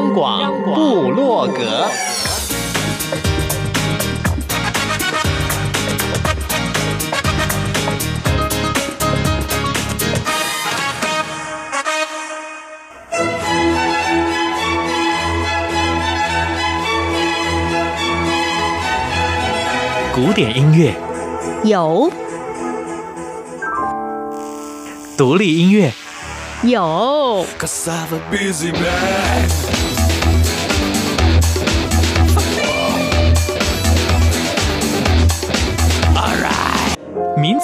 央广布洛格，古典音乐。有，独立音乐。有。民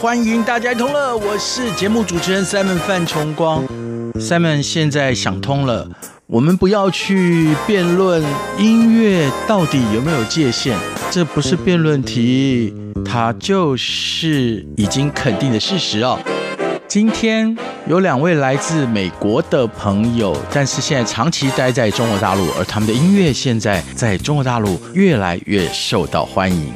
欢迎大家一同乐，我是节目主持人 Simon 范崇光。Simon 现在想通了，我们不要去辩论音乐到底有没有界限，这不是辩论题，它就是已经肯定的事实哦。今天有两位来自美国的朋友，但是现在长期待在中国大陆，而他们的音乐现在在中国大陆越来越受到欢迎。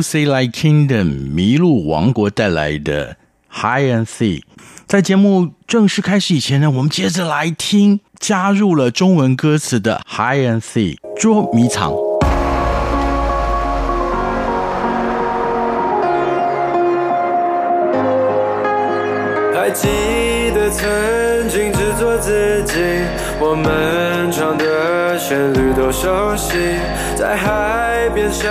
Music Like Kingdom 麋鹿王国带来的 Hide and See。在节目正式开始以前呢，我们接着来听加入了中文歌词的 Hide and See 捉迷藏。还记得曾经只做自己，我们唱的旋律都熟悉，在海边傻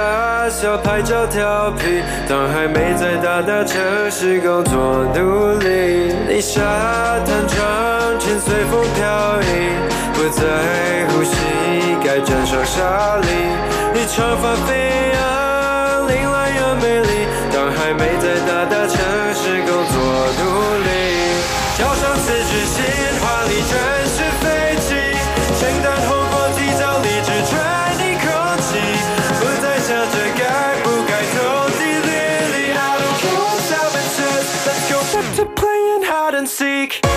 笑拍照调皮，当还没在大大城市工作努力，你沙滩长裙随风飘逸，不在乎膝盖沾上沙粒，你长发飞扬，凌乱又美丽，当还没在大大城市工作努力。交上辞职信，华丽 Seek.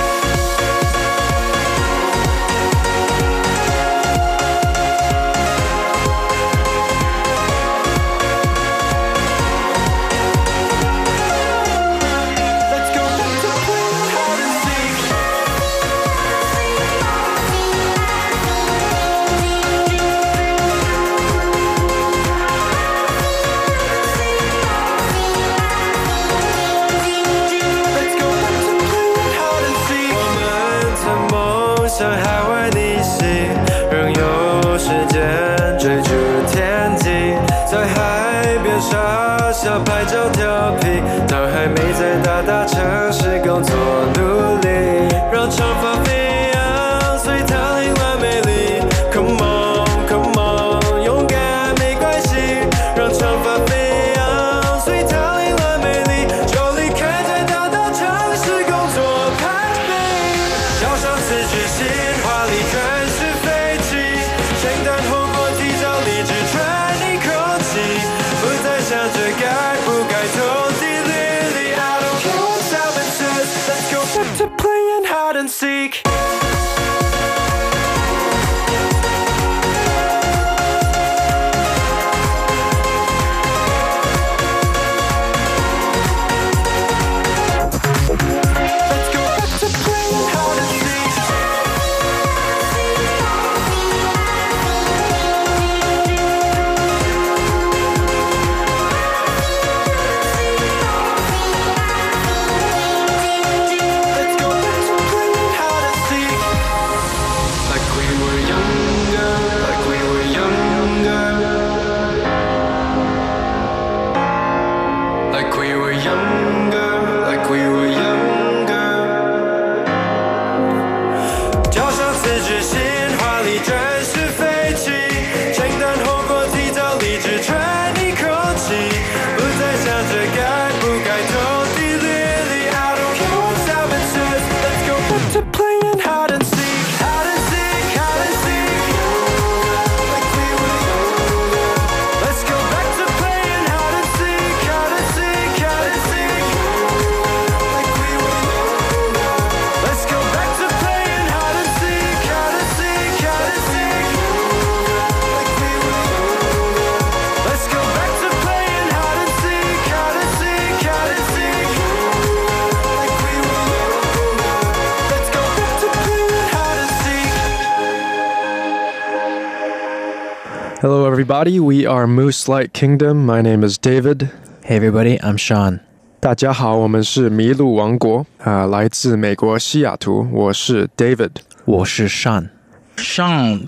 Everybody. We are Moose Light Kingdom. My name is David. Hey, everybody. I'm Sean. 大家好，我们是麋鹿王国啊，来自美国西雅图。我是 David，我是 Sean。Sean，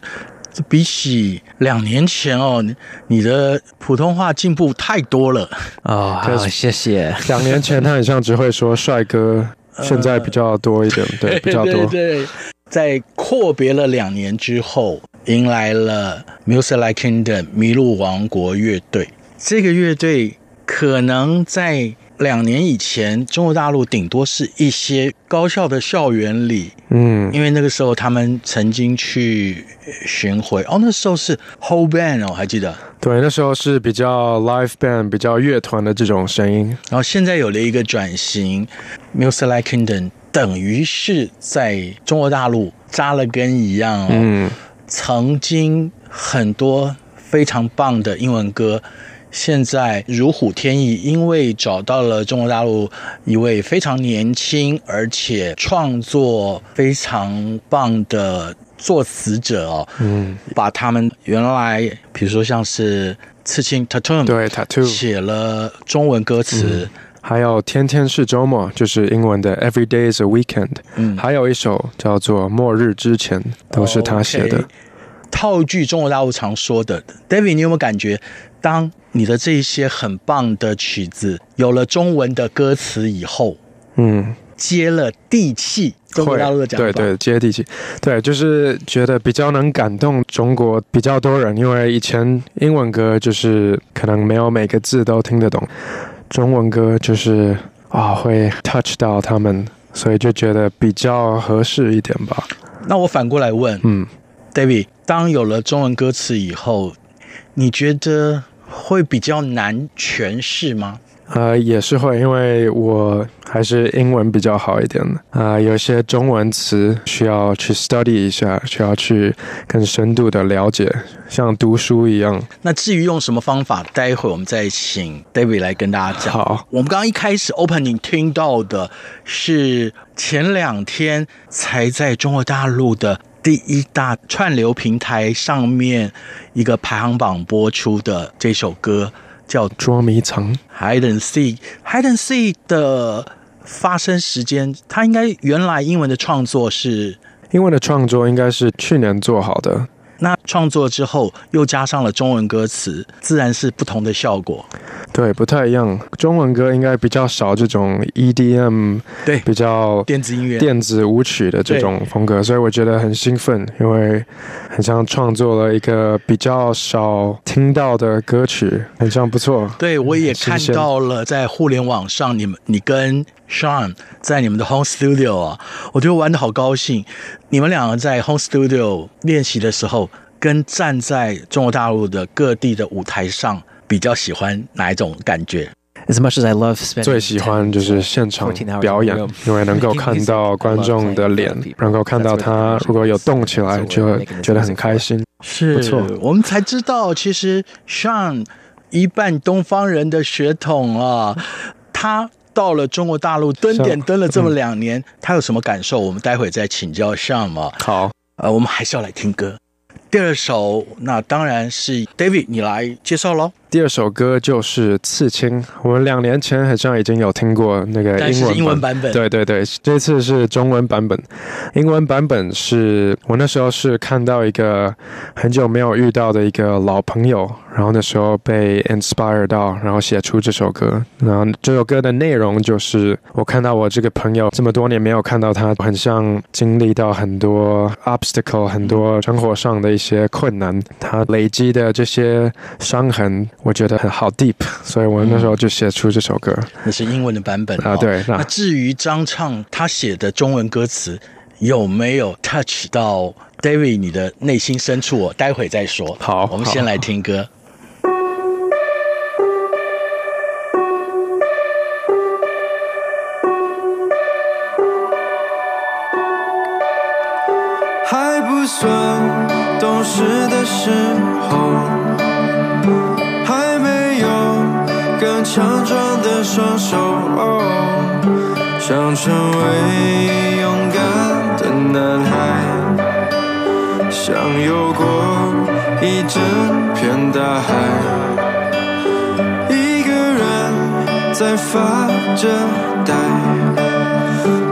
比起两年前哦，你的普通话进步太多了哦。好，谢谢。两年前他好像只会说帅哥，现在比较多一点，呃、对，比较多。对，对，对，在阔别了两年之后。迎来了 Music Like Kingdom 麋鹿王国乐队。这个乐队可能在两年以前，中国大陆顶多是一些高校的校园里，嗯，因为那个时候他们曾经去巡回。哦，那时候是 whole band 哦，还记得？对，那时候是比较 live band，比较乐团的这种声音。然后现在有了一个转型，Music Like Kingdom 等于是在中国大陆扎了根一样哦。嗯。曾经很多非常棒的英文歌，现在如虎添翼，因为找到了中国大陆一位非常年轻而且创作非常棒的作词者哦，嗯，把他们原来比如说像是刺青 tattoo 对 tattoo 写了中文歌词。嗯还有天天是周末，就是英文的 Every day is a weekend。嗯，还有一首叫做末日之前，都是他写的。Okay. 套句中国大陆常说的，David，你有没有感觉，当你的这一些很棒的曲子有了中文的歌词以后，嗯，接了地气？中国大陆的讲法，对对，接地气，对，就是觉得比较能感动中国比较多人，因为以前英文歌就是可能没有每个字都听得懂。中文歌就是啊、哦，会 touch 到他们，所以就觉得比较合适一点吧。那我反过来问，嗯，David，当有了中文歌词以后，你觉得会比较难诠释吗？呃，也是会，因为我还是英文比较好一点的啊、呃，有些中文词需要去 study 一下，需要去更深度的了解，像读书一样。那至于用什么方法，待会我们再请 David 来跟大家讲。好，我们刚刚一开始 opening 听到的是前两天才在中国大陆的第一大串流平台上面一个排行榜播出的这首歌。叫捉迷藏，Hide and Seek，Hide and Seek 的发生时间，它应该原来英文的创作是英文的创作应该是去年做好的。那创作之后又加上了中文歌词，自然是不同的效果。对，不太一样。中文歌应该比较少这种 EDM，对，比较电子音乐、电子舞曲的这种风格，所以我觉得很兴奋，因为很像创作了一个比较少听到的歌曲，很像不错。对，我也看到了在互联网上，你们你跟 Sean 在你们的 Home Studio 啊，我觉得玩的好高兴。你们两个在 Home Studio 练习的时候，跟站在中国大陆的各地的舞台上。比较喜欢哪一种感觉？As much as I love，Spain 最喜欢就是现场表演，因为能够看到观众的脸，能够看到他如果有动起来，就觉得很开心。是，不错，我们才知道，其实 Sean 一半东方人的血统啊，他到了中国大陆蹲点蹲了这么两年，他有什么感受？我们待会再请教 Sean 嘛。好，呃，我们还是要来听歌。第二首，那当然是 David，你来介绍喽。第二首歌就是《刺青》，我们两年前好像已经有听过那个英文版，但是英文版本。对对对，这次是中文版本。英文版本是我那时候是看到一个很久没有遇到的一个老朋友，然后那时候被 inspire 到，然后写出这首歌。然后这首歌的内容就是我看到我这个朋友这么多年没有看到他，很像经历到很多 obstacle，很多生活上的一些困难，他累积的这些伤痕。我觉得很好 deep，所以我那时候就写出这首歌。嗯、那是英文的版本啊，对。那，那至于张唱他写的中文歌词有没有 touch 到 David 你的内心深处？我待会再说。好，我们先来听歌。还不算懂事的时强壮的双手，想成为勇敢的男孩，想游过一整片大海，一个人在发着呆，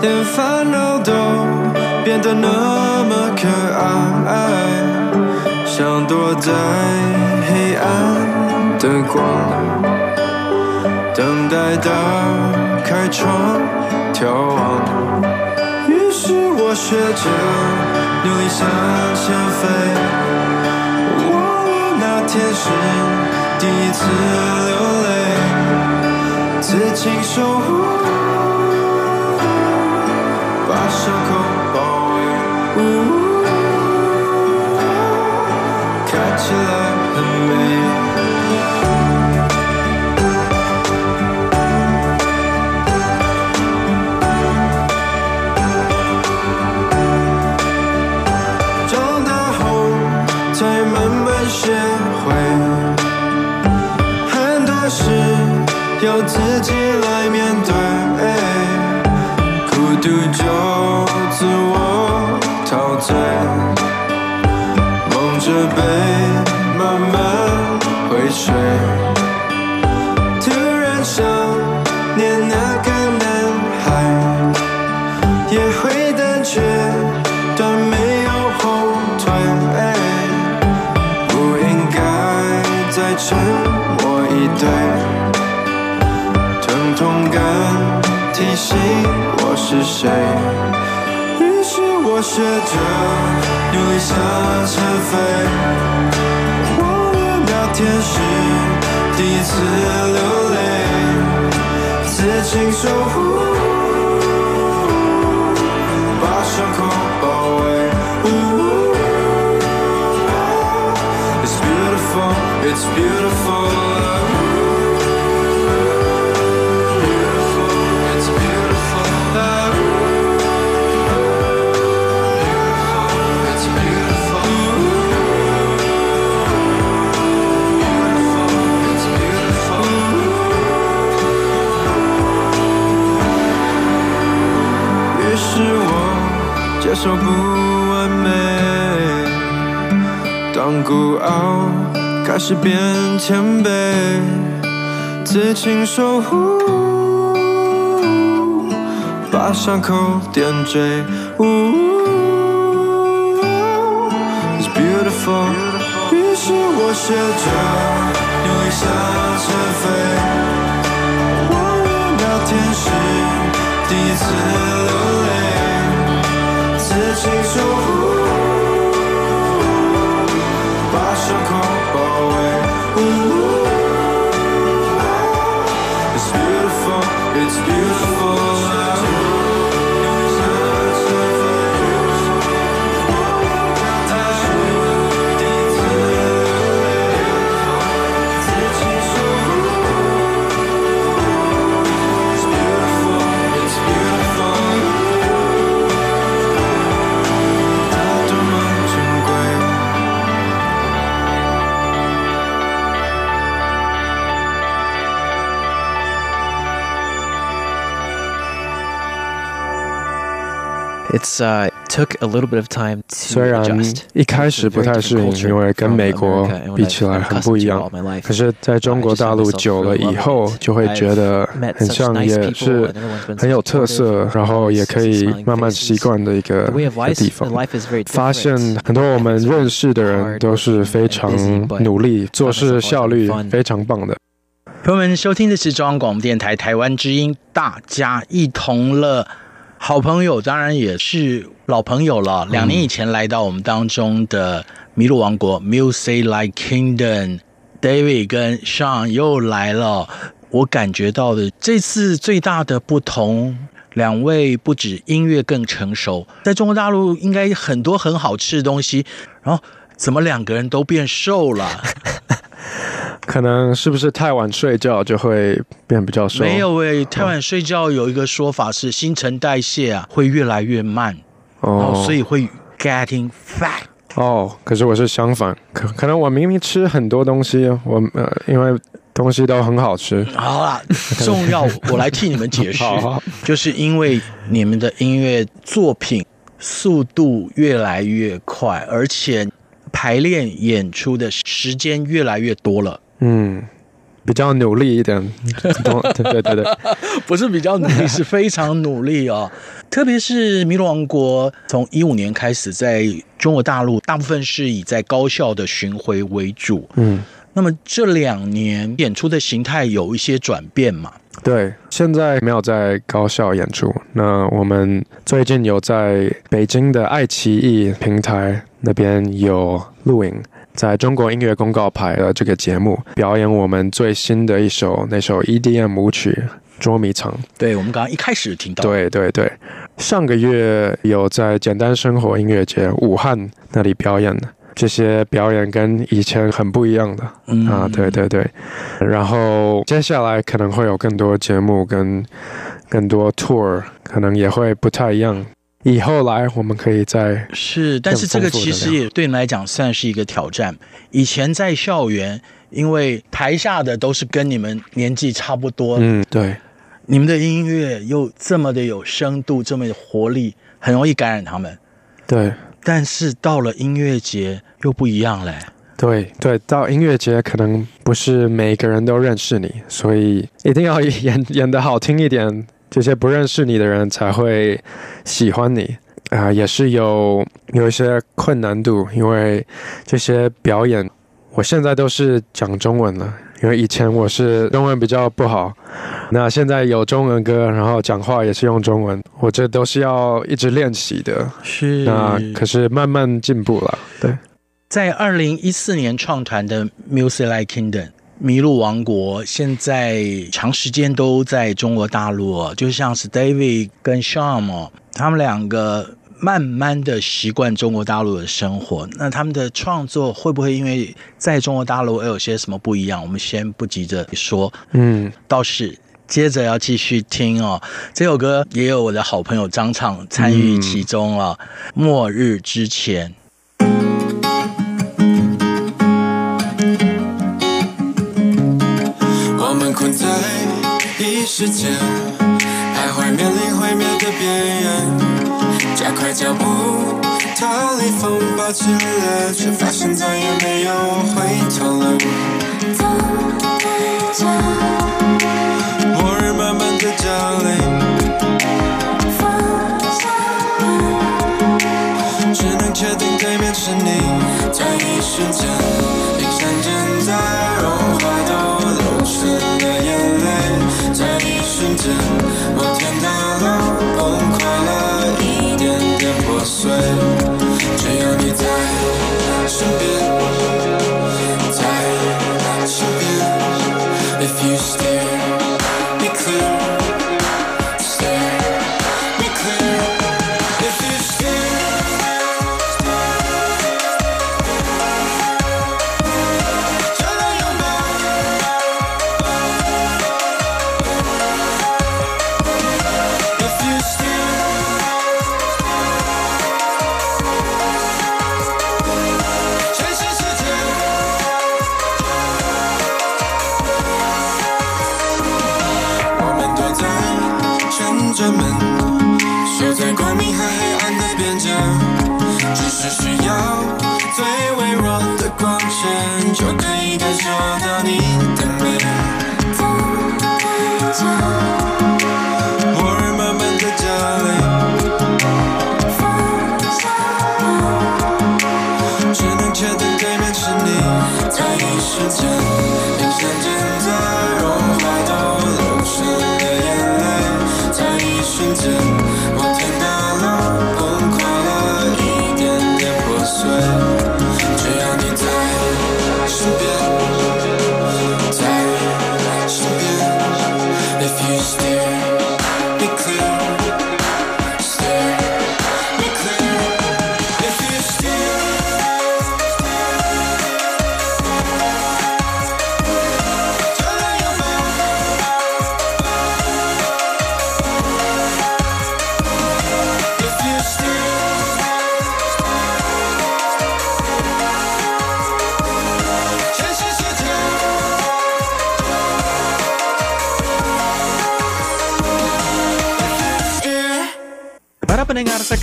连烦恼都变得那么可爱，想躲在黑暗的光。再打开窗眺望，于是我学着努力向前飞。忘了那天是第一次流泪，刺青守护，把伤口自己来面对，孤独就自我陶醉，梦着被慢慢回睡，敢提醒我是谁，于是我学着努力向前飞。忘了那天是第一次流泪，此情守护，把伤口包围。It's beautiful, it's beautiful. 接受不完美，当孤傲开始变谦卑，此情守护，把伤口点缀。It's beautiful，于是我学着努力向前飞，忘了那天是第一次流谁。守护，把伤口虽然一开始不太适应，因为跟美国比起来很不一样。可是在中国大陆久了以后，就会觉得很像，也是很有特色，然后也可以慢慢习惯的一个地方。发现很多我们认识的人都是非常努力，做事效率非常棒的。朋友们，收听的是中央广播电台台湾之音，大家一同乐。好朋友当然也是老朋友了。两年以前来到我们当中的麋鹿王国 Music Like Kingdom，David 跟 Sean 又来了。我感觉到的这次最大的不同，两位不止音乐更成熟，在中国大陆应该很多很好吃的东西。然后怎么两个人都变瘦了？可能是不是太晚睡觉就会变比较瘦？没有喂、欸，太晚睡觉有一个说法是新陈代谢啊会越来越慢哦，所以会 getting fat 哦。可是我是相反，可可能我明明吃很多东西，我呃因为东西都很好吃。好啦，重要我来替你们解释，好好就是因为你们的音乐作品速度越来越快，而且排练演出的时间越来越多了。嗯，比较努力一点，对对对对，不是比较努力，是非常努力哦。特别是麋鹿王国从一五年开始在中国大陆，大部分是以在高校的巡回为主。嗯，那么这两年演出的形态有一些转变嘛？对，现在没有在高校演出。那我们最近有在北京的爱奇艺平台那边有录影。在中国音乐公告牌的这个节目表演我们最新的一首那首 EDM 舞曲《捉迷藏》。对，我们刚刚一开始听到。对对对，上个月有在简单生活音乐节武汉那里表演的，这些表演跟以前很不一样的。嗯啊，对对对。然后接下来可能会有更多节目跟更多 tour，可能也会不太一样。以后来我们可以再是，但是这个其实也对你来讲算是一个挑战。以前在校园，因为台下的都是跟你们年纪差不多，嗯，对，你们的音乐又这么的有深度，这么有活力，很容易感染他们。对，但是到了音乐节又不一样嘞。对对，到音乐节可能不是每个人都认识你，所以一定要演 演的好听一点。这些不认识你的人才会喜欢你。啊、呃，也是有有一些困难度，因为这些表演，我现在都是讲中文了，因为以前我是中文比较不好，那现在有中文歌，然后讲话也是用中文，我这都是要一直练习的，是，那可是慢慢进步了，对，在二零一四年创团的 Music Like Kingdom。麋鹿王国现在长时间都在中国大陆，就像是 David 跟 Sean 他们两个慢慢的习惯中国大陆的生活。那他们的创作会不会因为在中国大陆而有些什么不一样？我们先不急着说，嗯，倒是接着要继续听哦。这首歌也有我的好朋友张唱参与其中了，嗯，《末日之前》。时间徘徊，面临毁灭的边缘，加快脚步，逃离风暴侵略，却发现再也没有回头了。等待着，末日慢慢的降临，放下。了，只能确定对面是你，在一瞬间，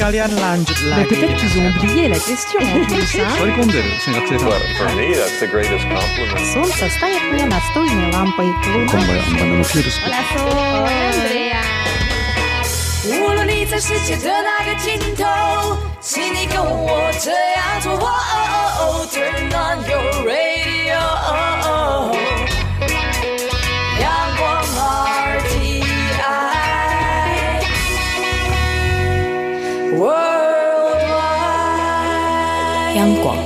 Kalian lanjut lagi. Peut-être qu'ils ont oublié la question en plus. For me, that's the greatest compliment. Солнце стоит мне настольной лампой. Hola, Sol. Andrea. 无论你在世界的哪个尽头，请你跟我这样做。Turn on your radio. 央广，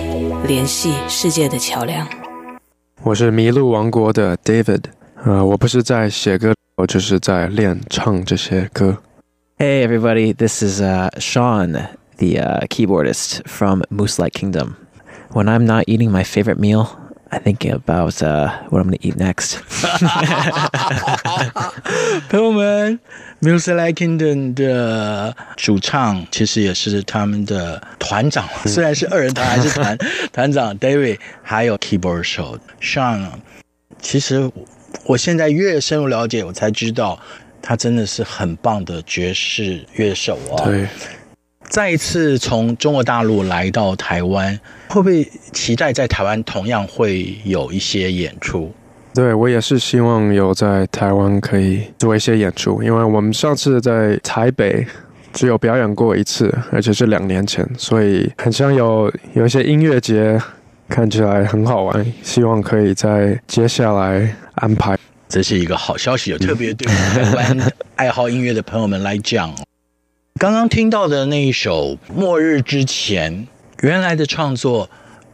联系世界的桥梁。我是麋鹿王国的 David，呃，我不是在写歌，我就是在练唱这些歌。Hey everybody, this is uh, Sean, the uh, keyboardist from Moose Like Kingdom. When I'm not eating my favorite meal, I think about uh, what I'm going to eat next. 朋 ，Muse Like Kingdom 的主唱其实也是他们的团长，虽然是二人团，还是团 团长 David，还有 Keyboard 手 Sean。其实我现在越深入了解，我才知道他真的是很棒的爵士乐手啊。对。再一次从中国大陆来到台湾，会不会期待在台湾同样会有一些演出？对，我也是希望有在台湾可以做一些演出，因为我们上次在台北只有表演过一次，而且是两年前，所以很像有有一些音乐节，看起来很好玩，希望可以在接下来安排。这是一个好消息，有特别对台湾爱好音乐的朋友们来讲。刚刚听到的那一首《末日之前》，原来的创作，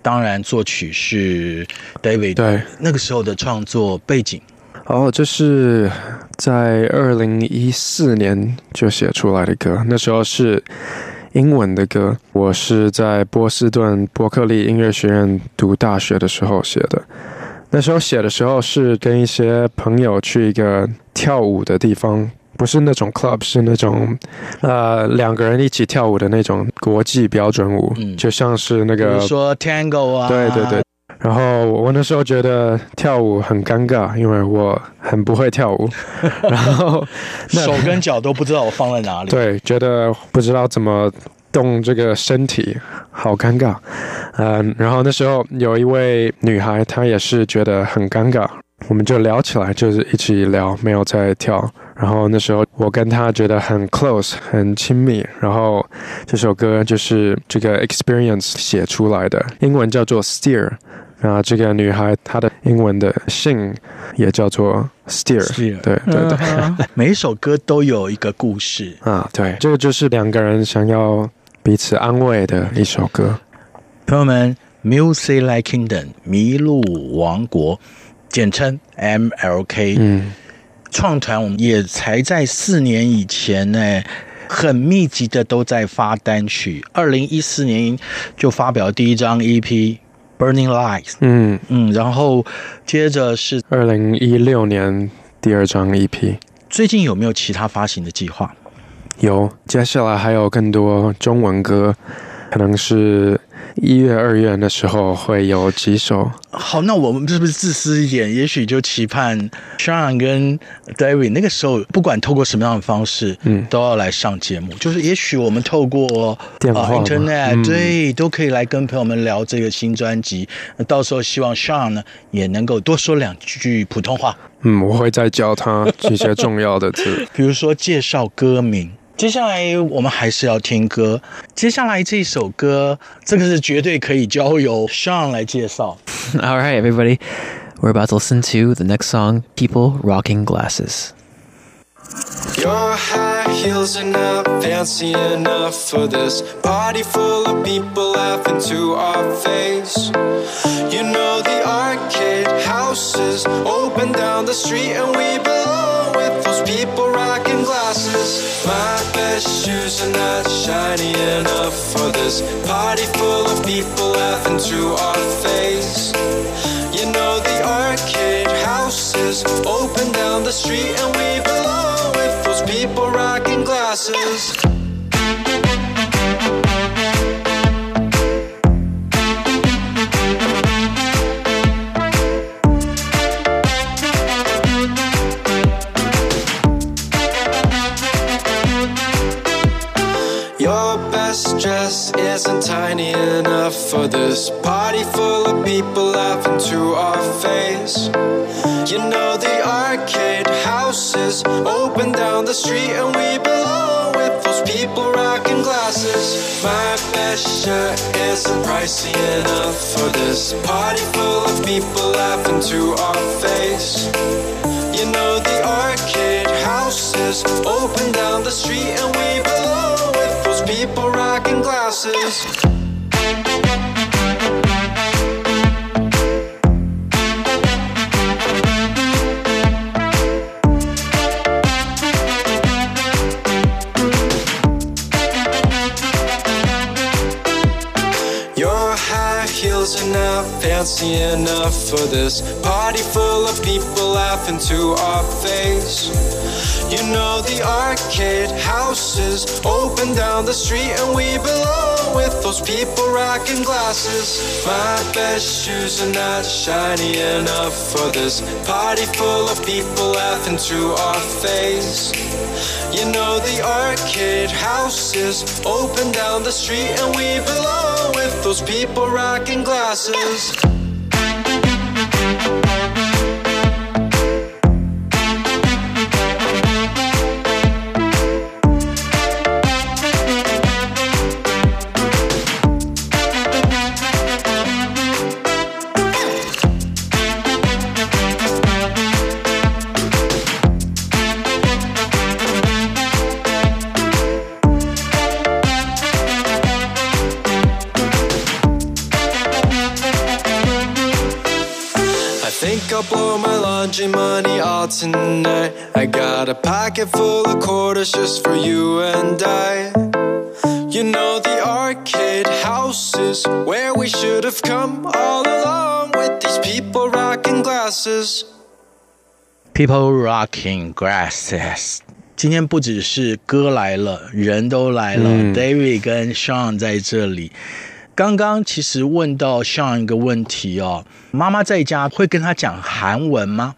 当然作曲是 David。对，那个时候的创作背景，哦，这是在二零一四年就写出来的歌。那时候是英文的歌，我是在波士顿伯克利音乐学院读大学的时候写的。那时候写的时候是跟一些朋友去一个跳舞的地方。不是那种 club，是那种，呃，两个人一起跳舞的那种国际标准舞，嗯，就像是那个，比如说 tango 啊，对对对。然后我那时候觉得跳舞很尴尬，因为我很不会跳舞，然后手跟脚都不知道我放在哪里，对，觉得不知道怎么动这个身体，好尴尬。嗯，然后那时候有一位女孩，她也是觉得很尴尬，我们就聊起来，就是一起聊，没有在跳。然后那时候我跟他觉得很 close 很亲密，然后这首歌就是这个 experience 写出来的，英文叫做 Steer，然后这个女孩她的英文的姓也叫做 Steer，, Steer 对对对，每一首歌都有一个故事。啊，对，这个就是两个人想要彼此安慰的一首歌。朋友们，Music Like Kingdom 迷路王国，简称 MLK，嗯。创团我们也才在四年以前呢，很密集的都在发单曲。二零一四年就发表第一张 EP《Burning Lights》，嗯嗯，然后接着是二零一六年第二张 EP。最近有没有其他发行的计划？有，接下来还有更多中文歌，可能是。一月、二月的时候会有几首。好，那我们是不是自私一点？也许就期盼 Sean 跟 David 那个时候，不管透过什么样的方式，嗯，都要来上节目。就是也许我们透过电话、呃、Internet，、嗯、对，都可以来跟朋友们聊这个新专辑。那到时候希望 Sean 呢也能够多说两句普通话。嗯，我会再教他一些重要的字，比如说介绍歌名。接下来我们还是要听歌。接下来这首歌，这个是绝对可以交由 Sean 来介绍。All right, everybody, we're about to listen to the next song, "People Rocking Glasses." Your high heels are not fancy enough for this party full of people laughing to our face. You know the arcade houses open down the street and we belong with those people rocking glasses. My best shoes are not shiny enough for this party full of people laughing to our face. You know the arcade houses open down the street and we belong with those people rocking glasses. Isn't tiny enough for this party full of people laughing to our face. You know the arcade houses open down the street and we belong with those people rocking glasses. My best shirt isn't pricey enough for this party full of people laughing to our face. You know the arcade houses open down the street and we belong people rocking glasses. Your high heels are not fancy enough for this party full of people laughing to our face. You know the arcade houses open down the street and we belong with those people rocking glasses. My best shoes are not shiny enough for this party full of people laughing to our face. You know the arcade houses open down the street and we belong with those people rocking glasses. laundry money all tonight. I got a pocket full of quarters just for you and I. You know the arcade houses where we should have come all along with these people rocking glasses. People rocking glasses. 今天不只是歌来了，人都来了。嗯、David 跟 Sean 在这里。刚刚其实问到 Sean 一个问题哦，妈妈在家会跟他讲韩文吗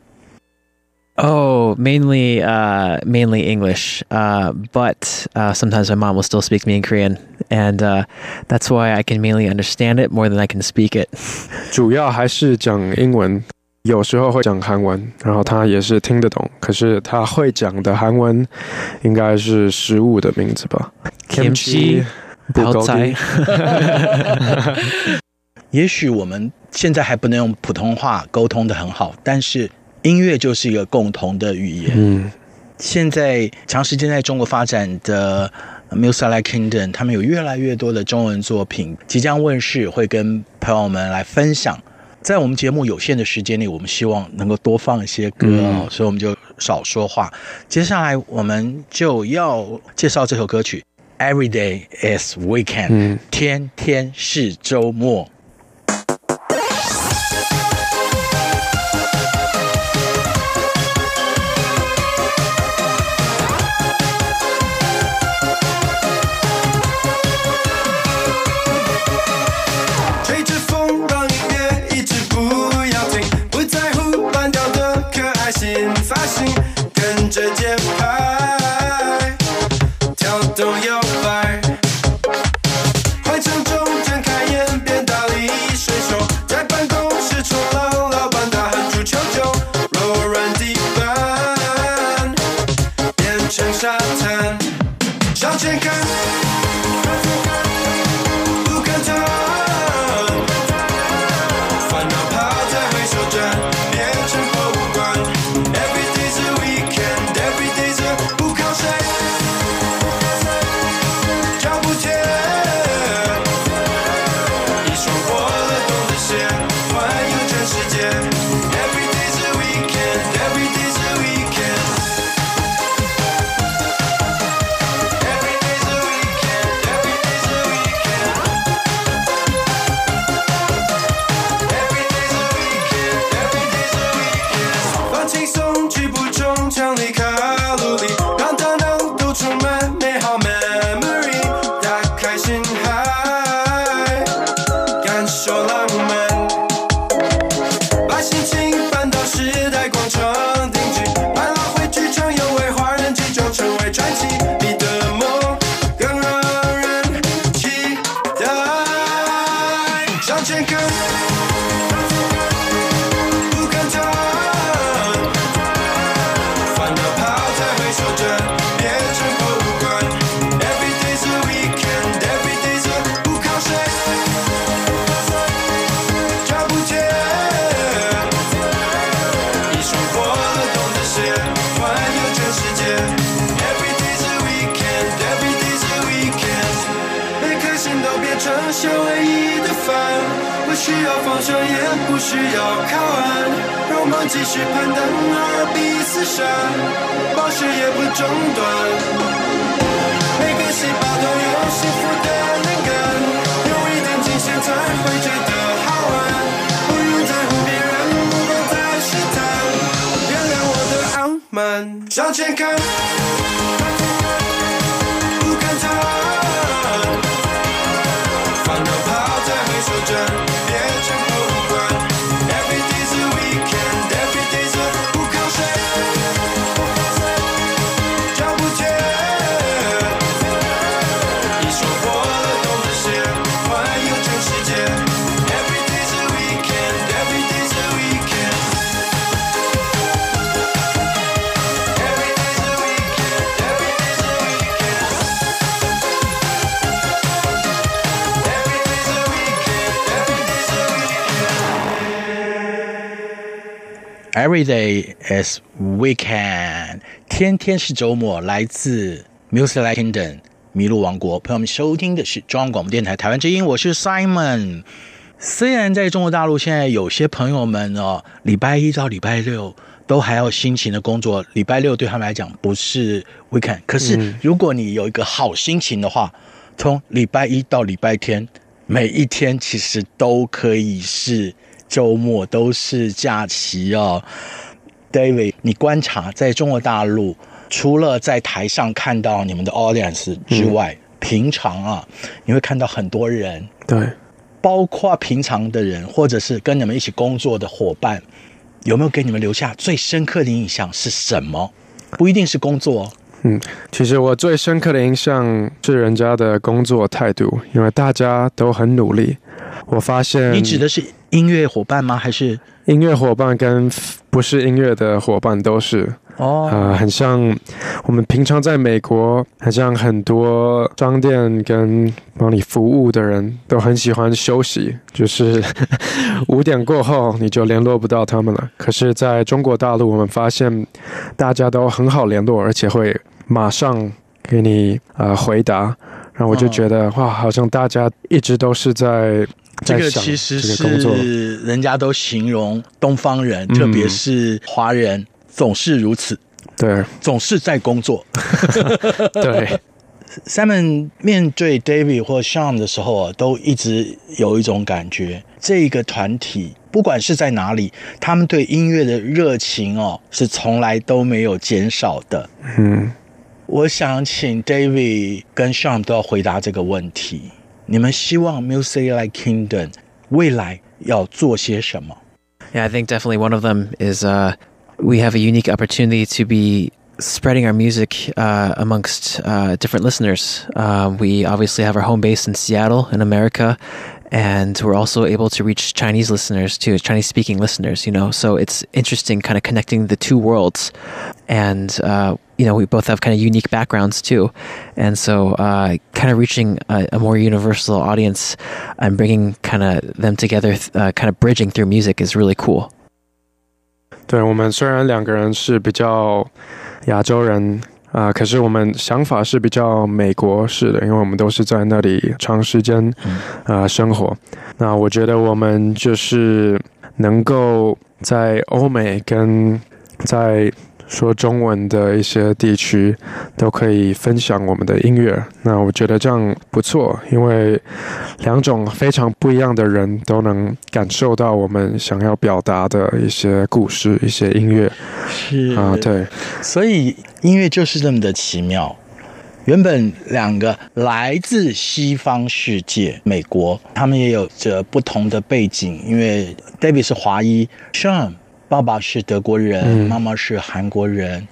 ？Oh, mainly, uh, mainly English. Uh, but uh, sometimes my mom will still speak to me in Korean, and uh, that's why I can mainly understand it more than I can speak it. 主要还是讲英文，有时候会讲韩文，然后他也是听得懂。可是他会讲的韩文应该是食物的名字吧？Kimchi，泡菜。也许我们现在还不能用普通话沟通得很好，但是。 音乐就是一个共同的语言。嗯，现在长时间在中国发展的 Musicalight Kingdom，他们有越来越多的中文作品即将问世，会跟朋友们来分享。在我们节目有限的时间里，我们希望能够多放一些歌哦，嗯、所以我们就少说话。接下来我们就要介绍这首歌曲《Every Day Is Weekend》，嗯，天天是周末。去攀登而彼此闪，保持也不中断。每个细胞都有幸福的灵感，有一点极限才会觉得好玩。不用在乎别人目光在试探，原谅我的傲慢，向前看。Every day is weekend，天天是周末。来自 Music Kingdom 麋鹿王国，朋友们收听的是中央广播电台台湾之音，我是 Simon。虽然在中国大陆现在有些朋友们哦，礼拜一到礼拜六都还要辛勤的工作，礼拜六对他们来讲不是 weekend。可是如果你有一个好心情的话，从礼拜一到礼拜天，每一天其实都可以是。周末都是假期哦，David，你观察在中国大陆，除了在台上看到你们的 audience 之外，嗯、平常啊，你会看到很多人，对，包括平常的人，或者是跟你们一起工作的伙伴，有没有给你们留下最深刻的印象是什么？不一定是工作，嗯，其实我最深刻的印象是人家的工作态度，因为大家都很努力。我发现你指的是音乐伙伴吗？还是音乐伙伴跟不是音乐的伙伴都是哦，呃，很像我们平常在美国，很像很多商店跟帮你服务的人都很喜欢休息，就是 五点过后你就联络不到他们了。可是在中国大陆，我们发现大家都很好联络，而且会马上给你呃回答，然后我就觉得哇，好像大家一直都是在。这个其实是人家都形容东方人，特别是华人，总是如此。对，总是在工作。对，Simon 面对 David 或 Sean 的时候啊，都一直有一种感觉，这个团体不管是在哪里，他们对音乐的热情哦，是从来都没有减少的。嗯，我想请 David 跟 Sean 都要回答这个问题。你们希望 Music Light Kingdom 未来要做些什么？Yeah, I think definitely one of them is uh, we have a unique opportunity to be spreading our music uh, amongst uh, different listeners. Uh, we obviously have our home base in Seattle, in America, and we're also able to reach Chinese listeners too, Chinese speaking listeners, you know. So it's interesting kind of connecting the two worlds. And, uh, you know, we both have kind of unique backgrounds too. And so, uh, kind of reaching a, a, more universal audience and bringing kind of them together, uh, kind of bridging through music is really cool. 对，我们虽然两个人是比较亚洲人。啊、呃，可是我们想法是比较美国式的，因为我们都是在那里长时间啊、呃、生活。那我觉得我们就是能够在欧美跟在。 说中文的一些地区都可以分享我们的音乐，那我觉得这样不错，因为两种非常不一样的人都能感受到我们想要表达的一些故事、一些音乐。是啊，对，所以音乐就是这么的奇妙。原本两个来自西方世界，美国，他们也有着不同的背景，因为 David 是华裔，Sean。爸爸是德国人，妈妈是韩国人。嗯、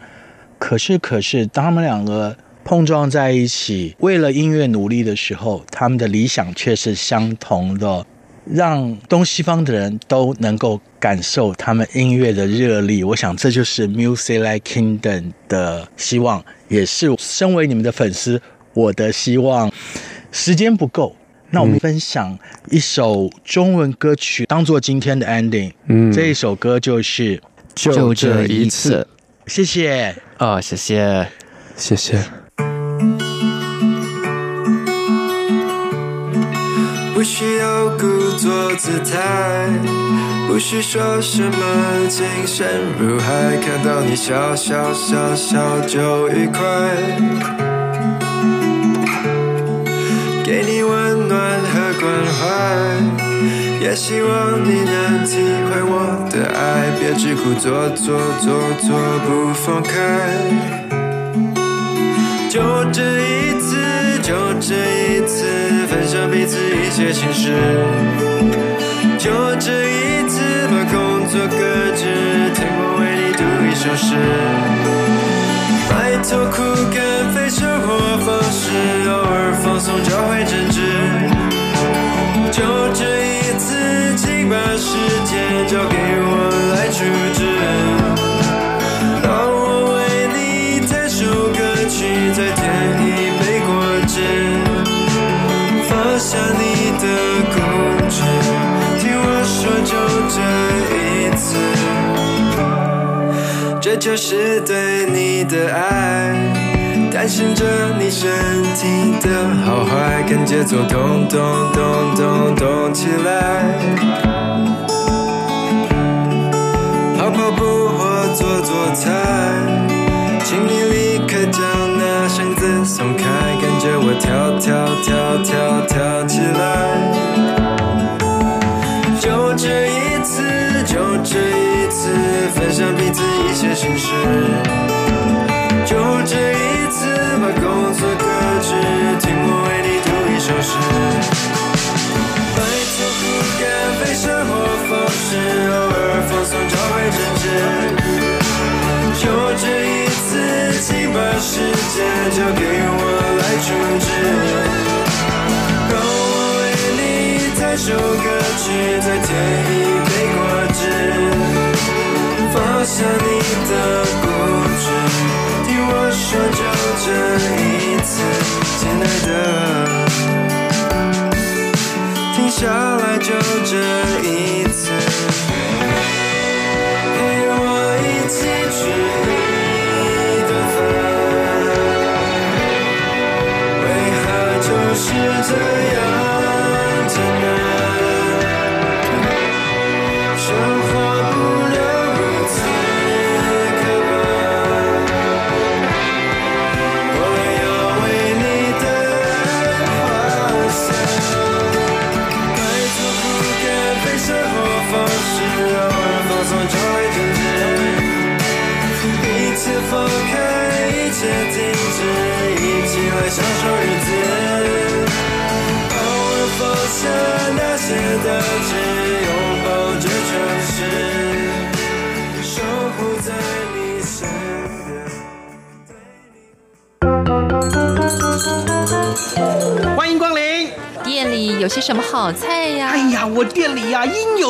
可是，可是，当他们两个碰撞在一起，为了音乐努力的时候，他们的理想却是相同的，让东西方的人都能够感受他们音乐的热力。我想，这就是 Music Light Kingdom 的希望，也是身为你们的粉丝，我的希望。时间不够。那我们分享一首中文歌曲，当做今天的 ending。嗯，这一首歌就是就这一次。谢谢哦，谢谢，谢谢。不需要故作姿态，不需说什么情深如海，看到你笑笑笑笑就愉快。暖和关怀。也希望你能体会我的爱，别只顾做做做做不放开。就这一次，就这一次，分享彼此一些心事。就这一次，把工作搁置，听我为你读一首诗。埋头苦干，非生活方式，偶尔放松就会真挚。就这一次，请把时间交给我来处置。让我为你弹首歌曲，再添一杯果汁。放下你的固执，听我说，就这一次，就是对你的爱。担心着你身体的好坏，跟节奏咚咚咚咚咚起来。跑跑步或做做菜，请你立刻将那绳子松开，跟着我跳跳跳跳跳起来。就这一次，就这一次，分享彼此一些心事。就这一次，把工作搁置，听我为你读一首诗。摆脱苦干，非生活方式，偶尔放松找回真挚。就这一次，请把时间交给我来处置。让我为你弹首歌曲，再添一放下你的固执。听我说就这一次，亲爱的，停下来就这一次，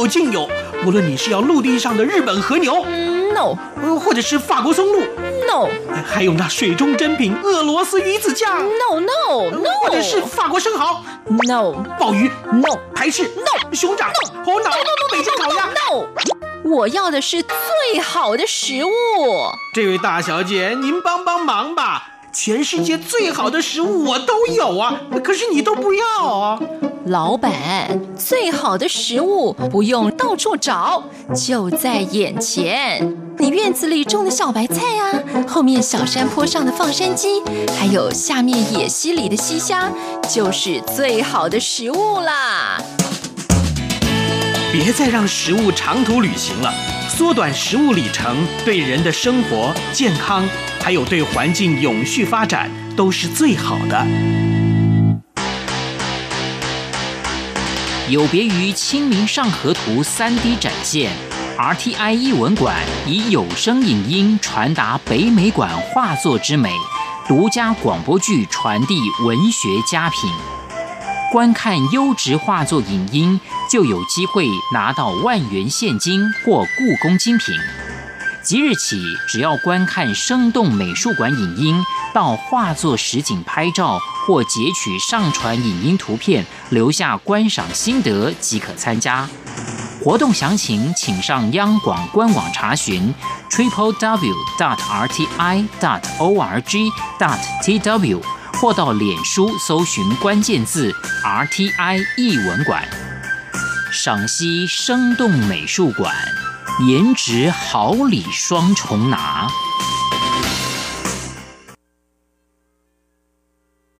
尽有，无论你是要陆地上的日本和牛，嗯，no，或者是法国松露，no，还有那水中珍品俄罗斯鱼子酱，no no no，或者是法国生蚝，no，鲍鱼，no，排翅，no，熊掌，no，红脑，北京烤鸭，no，我要的是最好的食物。这位大小姐，您帮帮忙吧。全世界最好的食物我都有啊，可是你都不要啊！老板，最好的食物不用到处找，就在眼前。你院子里种的小白菜啊，后面小山坡上的放山鸡，还有下面野溪里的溪虾，就是最好的食物啦！别再让食物长途旅行了，缩短食物里程，对人的生活健康。还有对环境永续发展都是最好的。有别于《清明上河图》3D 展现，RTI 译文馆以有声影音传达北美馆画作之美，独家广播剧传递文学佳品。观看优质画作影音，就有机会拿到万元现金或故宫精品。即日起，只要观看生动美术馆影音，到画作实景拍照或截取上传影音图片，留下观赏心得即可参加。活动详情请上央广官网查询：triple w dot r t i dot o r g dot t w，或到脸书搜寻关键字 “r t i 艺文馆”，赏析生动美术馆。颜值好礼双重拿。